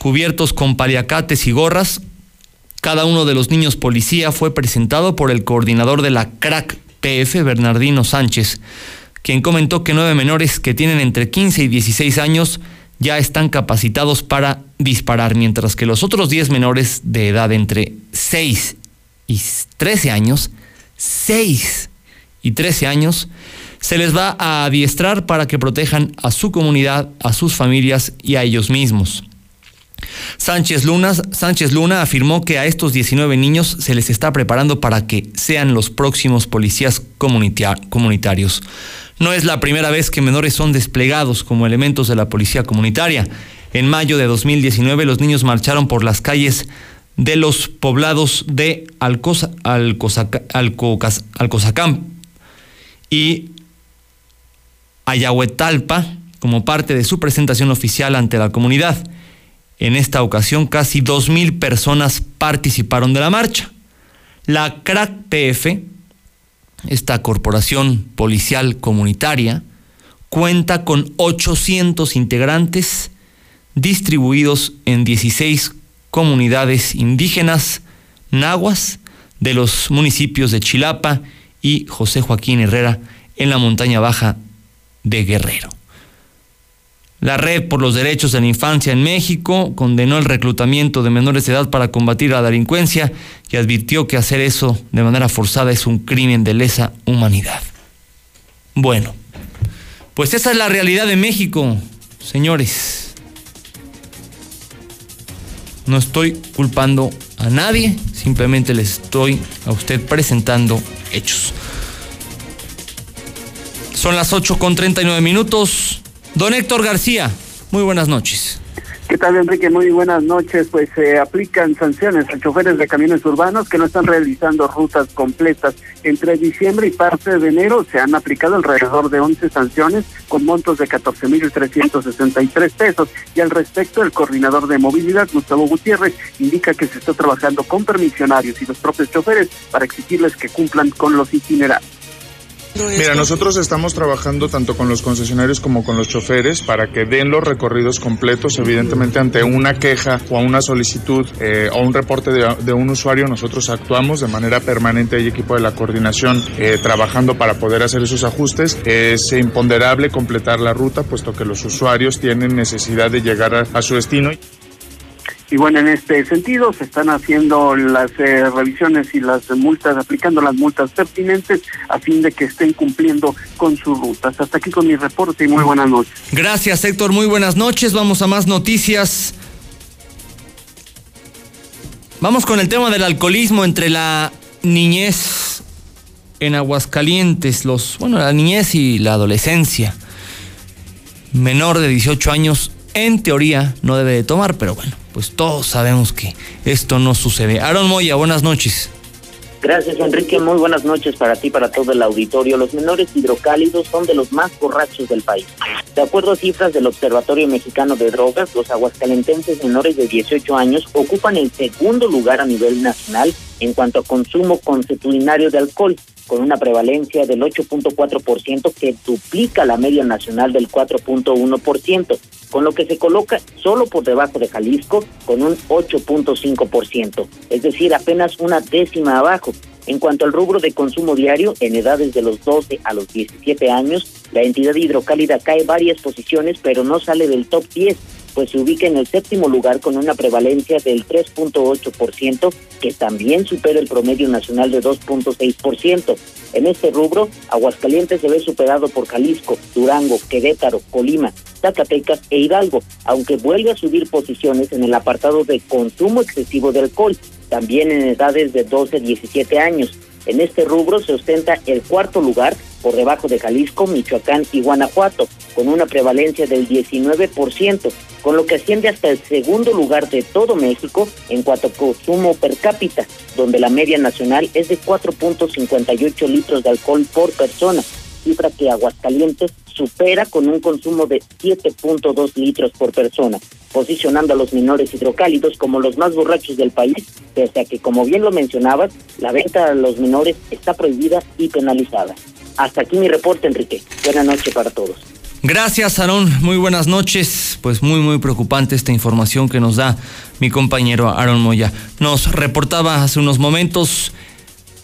cubiertos con paliacates y gorras. Cada uno de los niños policía fue presentado por el coordinador de la CRAC PF, Bernardino Sánchez, quien comentó que nueve menores que tienen entre 15 y 16 años ya están capacitados para disparar, mientras que los otros 10 menores de edad entre 6 y 13 años, 6 y 13 años, se les va a adiestrar para que protejan a su comunidad, a sus familias y a ellos mismos. Sánchez Luna, Sánchez Luna afirmó que a estos 19 niños se les está preparando para que sean los próximos policías comunitarios. No es la primera vez que menores son desplegados como elementos de la policía comunitaria. En mayo de 2019 los niños marcharon por las calles de los poblados de Alcoza, Alcozacán y Ayahuetalpa como parte de su presentación oficial ante la comunidad. En esta ocasión, casi 2.000 personas participaron de la marcha. La CRAC PF, esta corporación policial comunitaria, cuenta con 800 integrantes distribuidos en 16 comunidades indígenas nahuas de los municipios de Chilapa y José Joaquín Herrera en la montaña baja de Guerrero. La Red por los Derechos de la Infancia en México condenó el reclutamiento de menores de edad para combatir la delincuencia y advirtió que hacer eso de manera forzada es un crimen de lesa humanidad. Bueno, pues esa es la realidad de México, señores. No estoy culpando a nadie, simplemente les estoy a usted presentando hechos. Son las 8 con 39 minutos. Don Héctor García, muy buenas noches. ¿Qué tal, Enrique? Muy buenas noches. Pues se aplican sanciones a choferes de camiones urbanos que no están realizando rutas completas. Entre diciembre y parte de enero se han aplicado alrededor de 11 sanciones con montos de 14.363 pesos. Y al respecto, el coordinador de movilidad, Gustavo Gutiérrez, indica que se está trabajando con permisionarios y los propios choferes para exigirles que cumplan con los itinerarios. Mira, nosotros estamos trabajando tanto con los concesionarios como con los choferes para que den los recorridos completos. Evidentemente, ante una queja o una solicitud eh, o un reporte de, un usuario, nosotros actuamos de manera permanente. Hay equipo de la coordinación eh, trabajando para poder hacer esos ajustes. Es imponderable completar la ruta, puesto que los usuarios tienen necesidad de llegar a su destino. Y bueno, en este sentido se están haciendo las eh, revisiones y las multas, aplicando las multas pertinentes a fin de que estén cumpliendo con sus rutas. Hasta aquí con mi reporte y muy buenas noches. Gracias Héctor, muy buenas noches. Vamos a más noticias. Vamos con el tema del alcoholismo entre la niñez en Aguascalientes, los, bueno, la niñez y la adolescencia. Menor de 18 años, en teoría, no debe de tomar, pero bueno, pues todos sabemos que esto no sucede. Aaron Moya, buenas noches. Gracias, Enrique. Muy buenas noches para ti, para todo el auditorio. Los menores hidrocálidos son de los más borrachos del país. De acuerdo a cifras del Observatorio Mexicano de Drogas, los aguascalentenses menores de 18 años ocupan el segundo lugar a nivel nacional en cuanto a consumo consuetudinario de alcohol, con una prevalencia del 8.4% que duplica la media nacional del 4.1%, con lo que se coloca solo por debajo de Jalisco con un 8.5%, es decir, apenas una décima abajo. En cuanto al rubro de consumo diario, en edades de los 12 a los 17 años, la entidad hidrocálida cae varias posiciones, pero no sale del top 10 pues se ubica en el séptimo lugar con una prevalencia del 3.8%, que también supera el promedio nacional de 2.6%. En este rubro, Aguascalientes se ve superado por Jalisco, Durango, Querétaro, Colima, Zacatecas e Hidalgo, aunque vuelve a subir posiciones en el apartado de consumo excesivo de alcohol, también en edades de 12 a 17 años. En este rubro se ostenta el cuarto lugar por debajo de Jalisco, Michoacán y Guanajuato, con una prevalencia del 19%, con lo que asciende hasta el segundo lugar de todo México en cuanto a consumo per cápita, donde la media nacional es de 4.58 litros de alcohol por persona, cifra que Aguascalientes supera con un consumo de 7.2 litros por persona, posicionando a los menores hidrocálidos como los más borrachos del país, pese a que, como bien lo mencionabas, la venta a los menores está prohibida y penalizada. Hasta aquí mi reporte, Enrique. Buenas noches para todos. Gracias, Aarón. Muy buenas noches. Pues muy, muy preocupante esta información que nos da mi compañero Aaron Moya. Nos reportaba hace unos momentos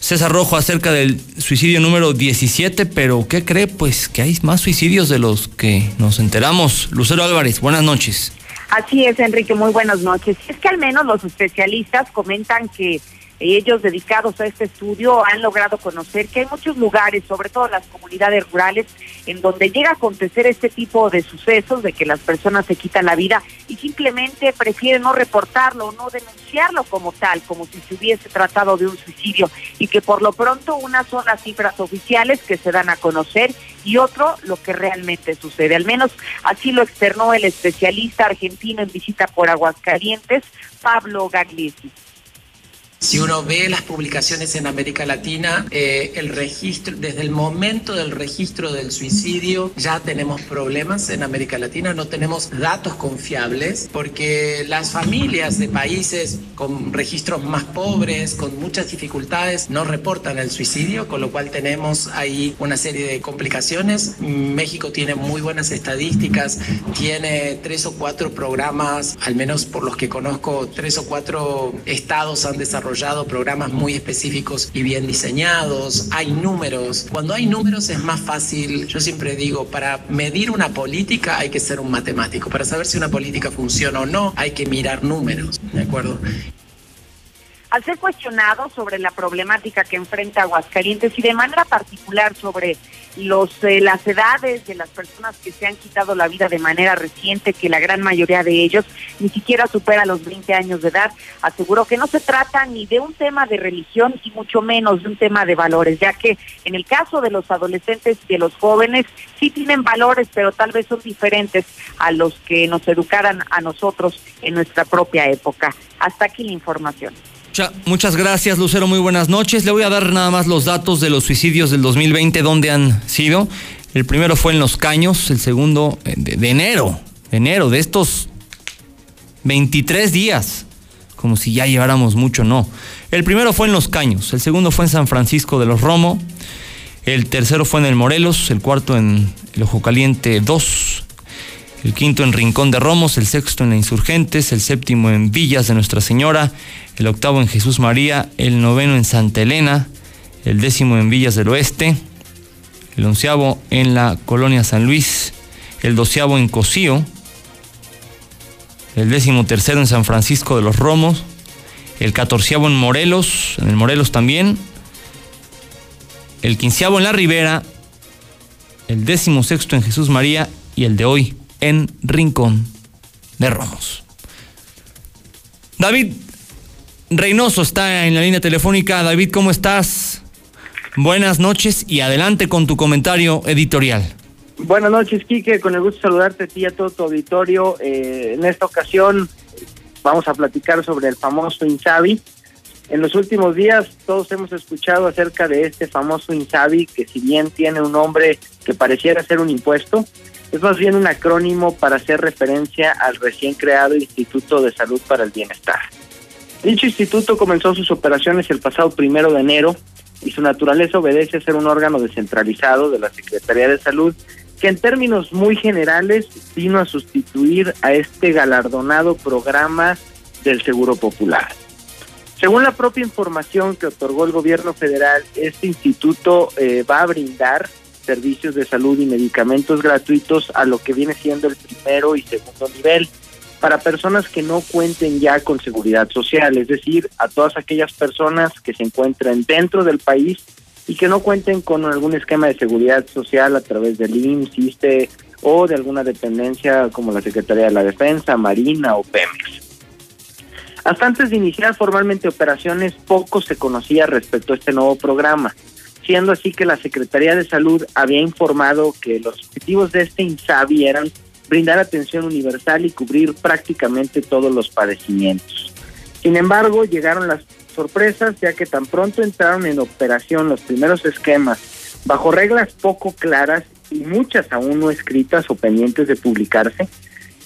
César Rojo acerca del suicidio número 17, pero ¿qué cree? Pues que hay más suicidios de los que nos enteramos. Lucero Álvarez, buenas noches. Así es, Enrique, muy buenas noches. Es que al menos los especialistas comentan que ellos dedicados a este estudio han logrado conocer que hay muchos lugares, sobre todo las comunidades rurales, en donde llega a acontecer este tipo de sucesos, de que las personas se quitan la vida y simplemente prefieren no reportarlo no denunciarlo como tal, como si se hubiese tratado de un suicidio y que por lo pronto unas son las cifras oficiales que se dan a conocer y otro lo que realmente sucede. Al menos así lo externó el especialista argentino en visita por Aguascalientes, Pablo Gagliesi. Si uno ve las publicaciones en América Latina, eh, el registro, desde el momento del registro del suicidio, ya tenemos problemas en América Latina, no tenemos datos confiables, porque las familias de países con registros más pobres, con muchas dificultades, no reportan el suicidio, con lo cual tenemos ahí una serie de complicaciones. México tiene muy buenas estadísticas, tiene tres o cuatro programas, al menos por los que conozco, tres o cuatro estados han desarrollado programas muy específicos y bien diseñados, hay números. Cuando hay números es más fácil, yo siempre digo, para medir una política hay que ser un matemático, para saber si una política funciona o no hay que mirar números, ¿de acuerdo? Al ser cuestionado sobre la problemática que enfrenta Aguascalientes y de manera particular sobre los eh, las edades de las personas que se han quitado la vida de manera reciente, que la gran mayoría de ellos ni siquiera supera los 20 años de edad, aseguró que no se trata ni de un tema de religión y mucho menos de un tema de valores, ya que en el caso de los adolescentes y de los jóvenes sí tienen valores, pero tal vez son diferentes a los que nos educaran a nosotros en nuestra propia época. Hasta aquí la información muchas gracias, Lucero. Muy buenas noches. Le voy a dar nada más los datos de los suicidios del 2020, dónde han sido. El primero fue en Los Caños, el segundo eh, de, enero, de enero, de estos 23 días, como si ya lleváramos mucho, no. El primero fue en Los Caños, el segundo fue en San Francisco de los Romo, el tercero fue en el Morelos, el cuarto en el Ojo Caliente 2, el quinto en Rincón de Romos, el sexto en Insurgentes, el séptimo en Villas de Nuestra Señora, el octavo en Jesús María, el noveno en Santa Elena, el décimo en Villas del Oeste, el onceavo en la Colonia San Luis, el doceavo en Cocío, el décimo tercero en San Francisco de los Romos, el catorceavo en Morelos, en el Morelos también, el quinceavo en La Ribera, el décimo sexto en Jesús María y el de hoy en Rincón de Romos. David, Reynoso está en la línea telefónica. David, ¿cómo estás? Buenas noches y adelante con tu comentario editorial. Buenas noches, Quique. Con el gusto de saludarte a ti y a todo tu auditorio. Eh, en esta ocasión vamos a platicar sobre el famoso Insabi. En los últimos días todos hemos escuchado acerca de este famoso Insabi, que si bien tiene un nombre que pareciera ser un impuesto, es más bien un acrónimo para hacer referencia al recién creado Instituto de Salud para el Bienestar. Dicho instituto comenzó sus operaciones el pasado primero de enero y su naturaleza obedece a ser un órgano descentralizado de la Secretaría de Salud que en términos muy generales vino a sustituir a este galardonado programa del Seguro Popular. Según la propia información que otorgó el gobierno federal, este instituto eh, va a brindar servicios de salud y medicamentos gratuitos a lo que viene siendo el primero y segundo nivel para personas que no cuenten ya con seguridad social, es decir, a todas aquellas personas que se encuentran dentro del país y que no cuenten con algún esquema de seguridad social a través del IMSS, o de alguna dependencia como la Secretaría de la Defensa, Marina o Pemex. Hasta antes de iniciar formalmente operaciones, poco se conocía respecto a este nuevo programa, siendo así que la Secretaría de Salud había informado que los objetivos de este INSABI eran brindar atención universal y cubrir prácticamente todos los padecimientos. Sin embargo, llegaron las sorpresas ya que tan pronto entraron en operación los primeros esquemas bajo reglas poco claras y muchas aún no escritas o pendientes de publicarse,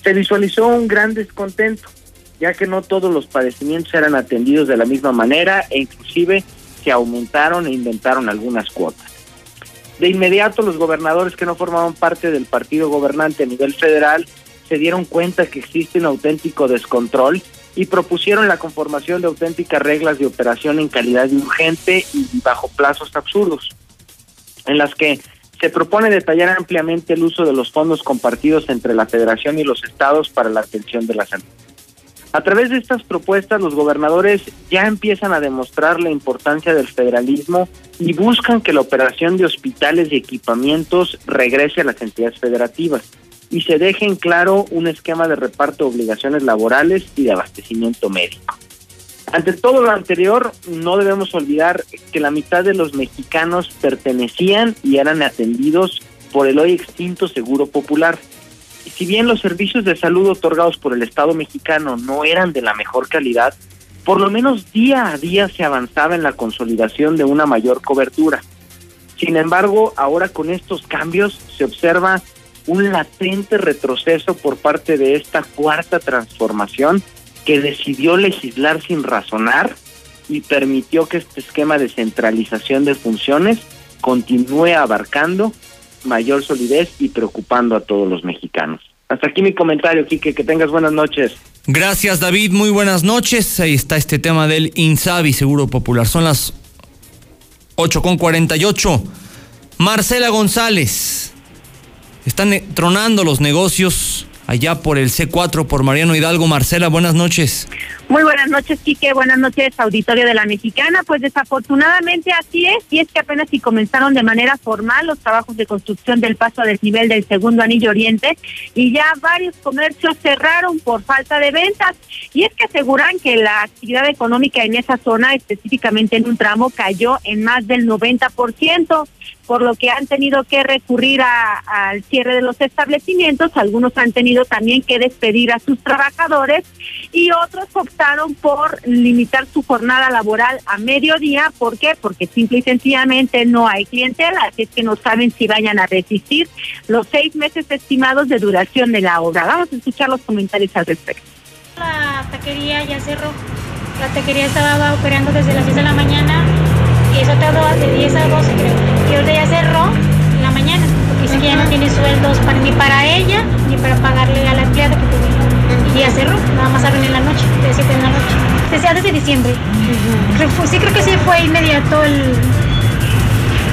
se visualizó un gran descontento ya que no todos los padecimientos eran atendidos de la misma manera e inclusive se aumentaron e inventaron algunas cuotas. De inmediato los gobernadores que no formaban parte del partido gobernante a nivel federal se dieron cuenta que existe un auténtico descontrol y propusieron la conformación de auténticas reglas de operación en calidad de urgente y bajo plazos absurdos, en las que se propone detallar ampliamente el uso de los fondos compartidos entre la federación y los estados para la atención de la salud. A través de estas propuestas, los gobernadores ya empiezan a demostrar la importancia del federalismo y buscan que la operación de hospitales y equipamientos regrese a las entidades federativas y se deje en claro un esquema de reparto de obligaciones laborales y de abastecimiento médico. Ante todo lo anterior, no debemos olvidar que la mitad de los mexicanos pertenecían y eran atendidos por el hoy extinto Seguro Popular si bien los servicios de salud otorgados por el Estado mexicano no eran de la mejor calidad, por lo menos día a día se avanzaba en la consolidación de una mayor cobertura. Sin embargo, ahora con estos cambios se observa un latente retroceso por parte de esta cuarta transformación que decidió legislar sin razonar y permitió que este esquema de centralización de funciones continúe abarcando mayor solidez y preocupando a todos los mexicanos. Hasta aquí mi comentario, Quique, que tengas buenas noches. Gracias, David, muy buenas noches. Ahí está este tema del INSABI, Seguro Popular. Son las 8 con 48. Marcela González. Están eh, tronando los negocios allá por el C4, por Mariano Hidalgo. Marcela, buenas noches. Muy buenas noches, Quique. Buenas noches, auditorio de la Mexicana. Pues desafortunadamente así es, y es que apenas si comenzaron de manera formal los trabajos de construcción del paso a desnivel del segundo anillo oriente y ya varios comercios cerraron por falta de ventas. Y es que aseguran que la actividad económica en esa zona, específicamente en un tramo, cayó en más del 90% por lo que han tenido que recurrir al cierre de los establecimientos, algunos han tenido también que despedir a sus trabajadores y otros por limitar su jornada laboral a mediodía. ¿Por qué? Porque simple y sencillamente no hay clientela, así es que no saben si vayan a resistir los seis meses estimados de duración de la obra. Vamos a escuchar los comentarios al respecto. La taquería ya cerró. La taquería estaba operando desde las 10 de la mañana y eso tardó de 10 a 12 creo. Y ahorita ya cerró en la mañana porque dice que ya no tiene sueldos para, ni para ella ni para pagarle a la empleada que tuvo y ya cerró, nada más abren en la noche, de 7 de la noche. Desde antes de diciembre. sí, creo que sí fue inmediato el,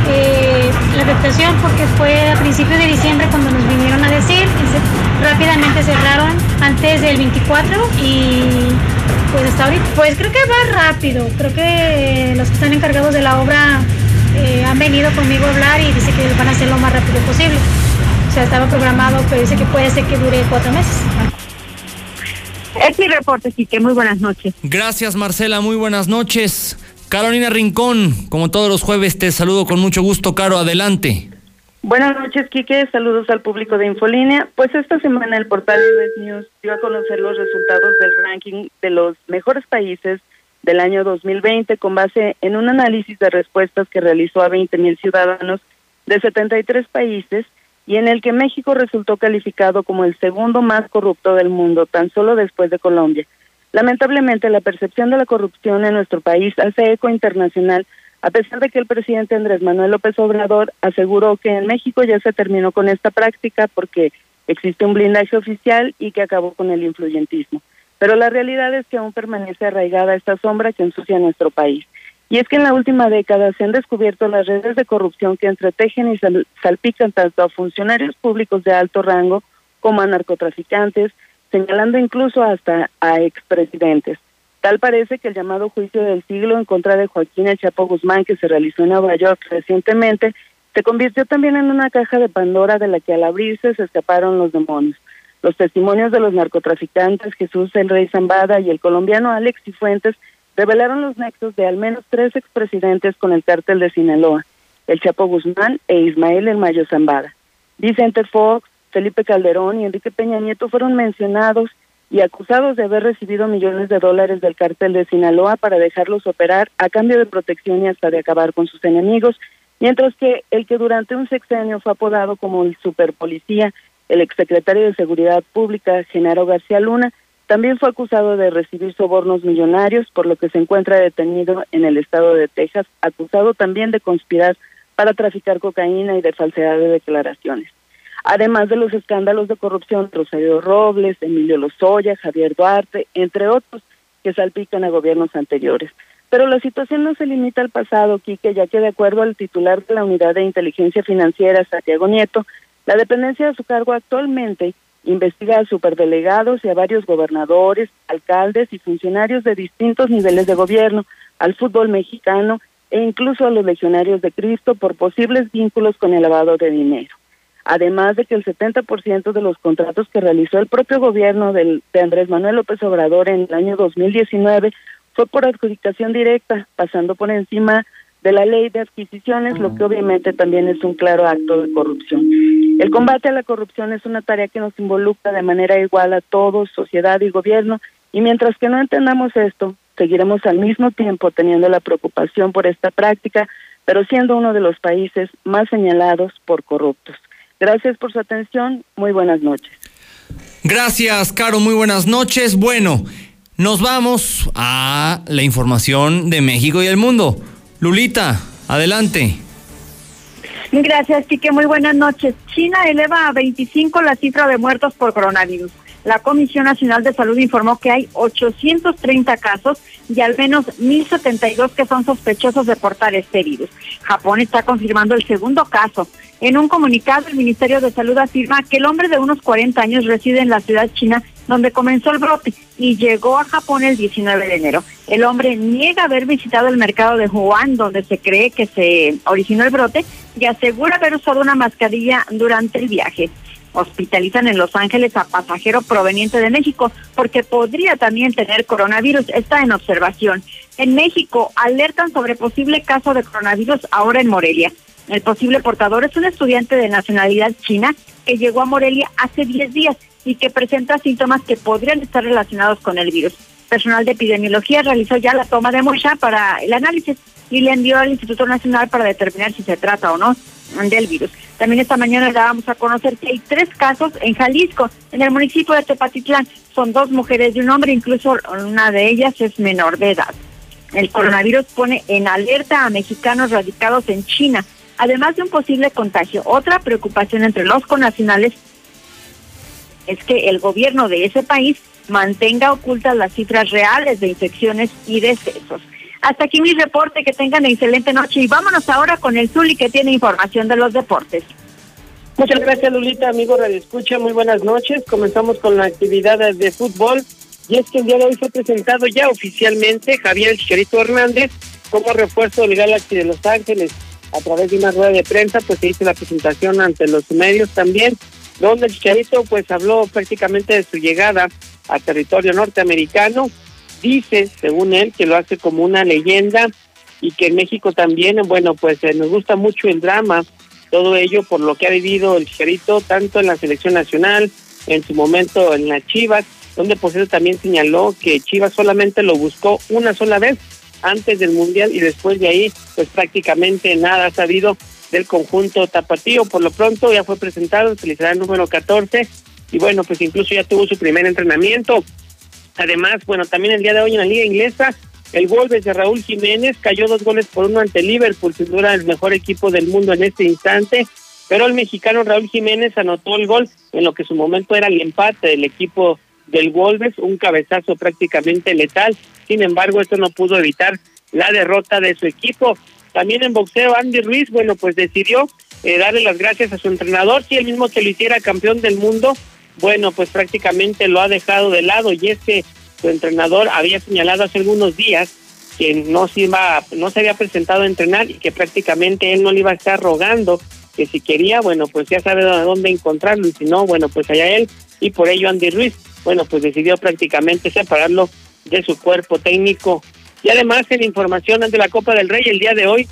eh, la adaptación porque fue a principios de diciembre cuando nos vinieron a decir y rápidamente cerraron antes del 24 y pues hasta ahorita. Pues creo que va rápido, creo que los que están encargados de la obra eh, han venido conmigo a hablar y dice que van a hacer lo más rápido posible. O sea, estaba programado, pero dice que puede ser que dure cuatro meses. Es mi reporte, que Muy buenas noches. Gracias, Marcela. Muy buenas noches. Carolina Rincón, como todos los jueves, te saludo con mucho gusto, Caro. Adelante. Buenas noches, Quique. Saludos al público de Infolínea. Pues esta semana el portal US News dio a conocer los resultados del ranking de los mejores países del año 2020 con base en un análisis de respuestas que realizó a 20 mil ciudadanos de 73 países y en el que México resultó calificado como el segundo más corrupto del mundo, tan solo después de Colombia. Lamentablemente, la percepción de la corrupción en nuestro país hace eco internacional, a pesar de que el presidente Andrés Manuel López Obrador aseguró que en México ya se terminó con esta práctica porque existe un blindaje oficial y que acabó con el influyentismo. Pero la realidad es que aún permanece arraigada esta sombra que ensucia nuestro país. Y es que en la última década se han descubierto las redes de corrupción que entretejen y salpican tanto a funcionarios públicos de alto rango como a narcotraficantes, señalando incluso hasta a expresidentes. Tal parece que el llamado juicio del siglo en contra de Joaquín El Chapo Guzmán, que se realizó en Nueva York recientemente, se convirtió también en una caja de Pandora de la que al abrirse se escaparon los demonios. Los testimonios de los narcotraficantes Jesús el Rey Zambada y el colombiano Alex Cifuentes revelaron los nexos de al menos tres expresidentes con el cártel de Sinaloa, el Chapo Guzmán e Ismael El Mayo Zambada. Vicente Fox, Felipe Calderón y Enrique Peña Nieto fueron mencionados y acusados de haber recibido millones de dólares del cártel de Sinaloa para dejarlos operar a cambio de protección y hasta de acabar con sus enemigos, mientras que el que durante un sexenio fue apodado como el superpolicía el exsecretario de Seguridad Pública, Genaro García Luna, también fue acusado de recibir sobornos millonarios, por lo que se encuentra detenido en el estado de Texas, acusado también de conspirar para traficar cocaína y de falsedad de declaraciones. Además de los escándalos de corrupción, Rosario Robles, Emilio Lozoya, Javier Duarte, entre otros, que salpican a gobiernos anteriores. Pero la situación no se limita al pasado, Quique, ya que de acuerdo al titular de la Unidad de Inteligencia Financiera, Santiago Nieto, la dependencia de su cargo actualmente investiga a superdelegados y a varios gobernadores, alcaldes y funcionarios de distintos niveles de gobierno, al fútbol mexicano e incluso a los legionarios de Cristo por posibles vínculos con el lavado de dinero. Además de que el 70% de los contratos que realizó el propio gobierno de Andrés Manuel López Obrador en el año 2019 fue por adjudicación directa, pasando por encima de la ley de adquisiciones, lo que obviamente también es un claro acto de corrupción. El combate a la corrupción es una tarea que nos involucra de manera igual a todos, sociedad y gobierno, y mientras que no entendamos esto, seguiremos al mismo tiempo teniendo la preocupación por esta práctica, pero siendo uno de los países más señalados por corruptos. Gracias por su atención, muy buenas noches. Gracias, Caro, muy buenas noches. Bueno, nos vamos a la información de México y el mundo. Lulita, adelante. Gracias, Quique. Muy buenas noches. China eleva a 25 la cifra de muertos por coronavirus. La Comisión Nacional de Salud informó que hay 830 casos y al menos 1.072 que son sospechosos de portar este virus. Japón está confirmando el segundo caso. En un comunicado, el Ministerio de Salud afirma que el hombre de unos 40 años reside en la ciudad china donde comenzó el brote y llegó a Japón el 19 de enero. El hombre niega haber visitado el mercado de Wuhan, donde se cree que se originó el brote, y asegura haber usado una mascarilla durante el viaje. Hospitalizan en Los Ángeles a pasajero proveniente de México porque podría también tener coronavirus. Está en observación. En México alertan sobre posible caso de coronavirus ahora en Morelia. El posible portador es un estudiante de nacionalidad china que llegó a Morelia hace 10 días y que presenta síntomas que podrían estar relacionados con el virus. Personal de epidemiología realizó ya la toma de muestra para el análisis y le envió al Instituto Nacional para determinar si se trata o no del virus. También esta mañana le vamos a conocer que hay tres casos en Jalisco, en el municipio de Tepatitlán. Son dos mujeres y un hombre, incluso una de ellas es menor de edad. El coronavirus pone en alerta a mexicanos radicados en China, además de un posible contagio. Otra preocupación entre los connacionales es que el gobierno de ese país mantenga ocultas las cifras reales de infecciones y decesos. Hasta aquí mi reporte, que tengan excelente noche y vámonos ahora con el Zuli que tiene información de los deportes. Muchas gracias Lulita, amigo Radio Escucha, muy buenas noches. Comenzamos con la actividad de fútbol y es que el día de hoy fue presentado ya oficialmente Javier Chicharito Hernández como refuerzo del Galaxy de Los Ángeles. A través de una rueda de prensa pues se hizo la presentación ante los medios también donde el Chicharito pues habló prácticamente de su llegada a territorio norteamericano. Dice, según él, que lo hace como una leyenda y que en México también, bueno, pues eh, nos gusta mucho el drama, todo ello por lo que ha vivido el Chicharito tanto en la selección nacional, en su momento en las Chivas, donde por eso también señaló que Chivas solamente lo buscó una sola vez antes del Mundial y después de ahí pues prácticamente nada ha sabido del conjunto tapatío. Por lo pronto ya fue presentado, será el número 14 y bueno, pues incluso ya tuvo su primer entrenamiento. Además, bueno, también el día de hoy en la liga inglesa, el Wolves de Raúl Jiménez cayó dos goles por uno ante Liverpool, sin duda el mejor equipo del mundo en este instante, pero el mexicano Raúl Jiménez anotó el gol en lo que su momento era el empate del equipo del Wolves, un cabezazo prácticamente letal. Sin embargo, esto no pudo evitar la derrota de su equipo. También en boxeo, Andy Ruiz, bueno, pues decidió eh, darle las gracias a su entrenador, si el mismo que lo hiciera campeón del mundo, bueno, pues prácticamente lo ha dejado de lado. Y es que su entrenador había señalado hace algunos días que no se iba, no se había presentado a entrenar y que prácticamente él no le iba a estar rogando que si quería, bueno, pues ya sabe dónde encontrarlo. Y si no, bueno, pues allá él y por ello Andy Ruiz, bueno, pues decidió prácticamente separarlo de su cuerpo técnico. Y además en información ante la Copa del Rey el día de hoy,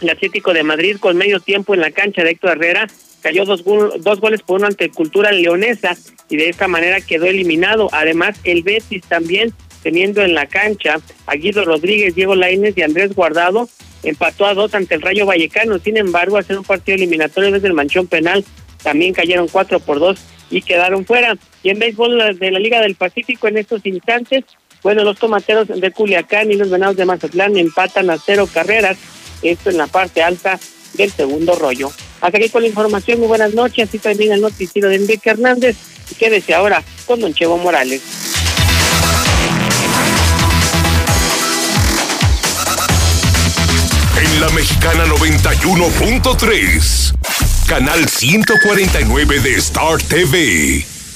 el Atlético de Madrid con medio tiempo en la cancha de Héctor Herrera cayó dos, dos goles por uno ante Cultura Leonesa y de esta manera quedó eliminado. Además, el Betis también teniendo en la cancha a Guido Rodríguez, Diego Lainez y Andrés Guardado, empató a dos ante el Rayo Vallecano. Sin embargo, hacer un partido eliminatorio desde el manchón penal, también cayeron cuatro por dos y quedaron fuera. Y en béisbol de la Liga del Pacífico en estos instantes, bueno, los tomateros de Culiacán y los venados de Mazatlán empatan a cero carreras, esto en la parte alta del segundo rollo. Hasta aquí con la información, muy buenas noches, así también el noticiero de Enrique Hernández, quédese ahora con Don Chevo Morales. En la Mexicana 91.3, canal 149 de Star TV.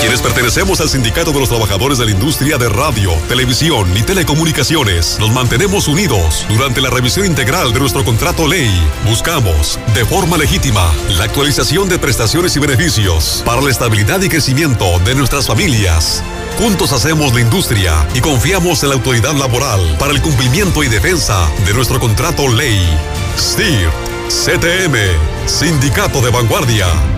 Quienes pertenecemos al Sindicato de los Trabajadores de la Industria de Radio, Televisión y Telecomunicaciones, nos mantenemos unidos durante la revisión integral de nuestro contrato ley. Buscamos, de forma legítima, la actualización de prestaciones y beneficios para la estabilidad y crecimiento de nuestras familias. Juntos hacemos la industria y confiamos en la autoridad laboral para el cumplimiento y defensa de nuestro contrato ley. STIR, CTM, Sindicato de Vanguardia.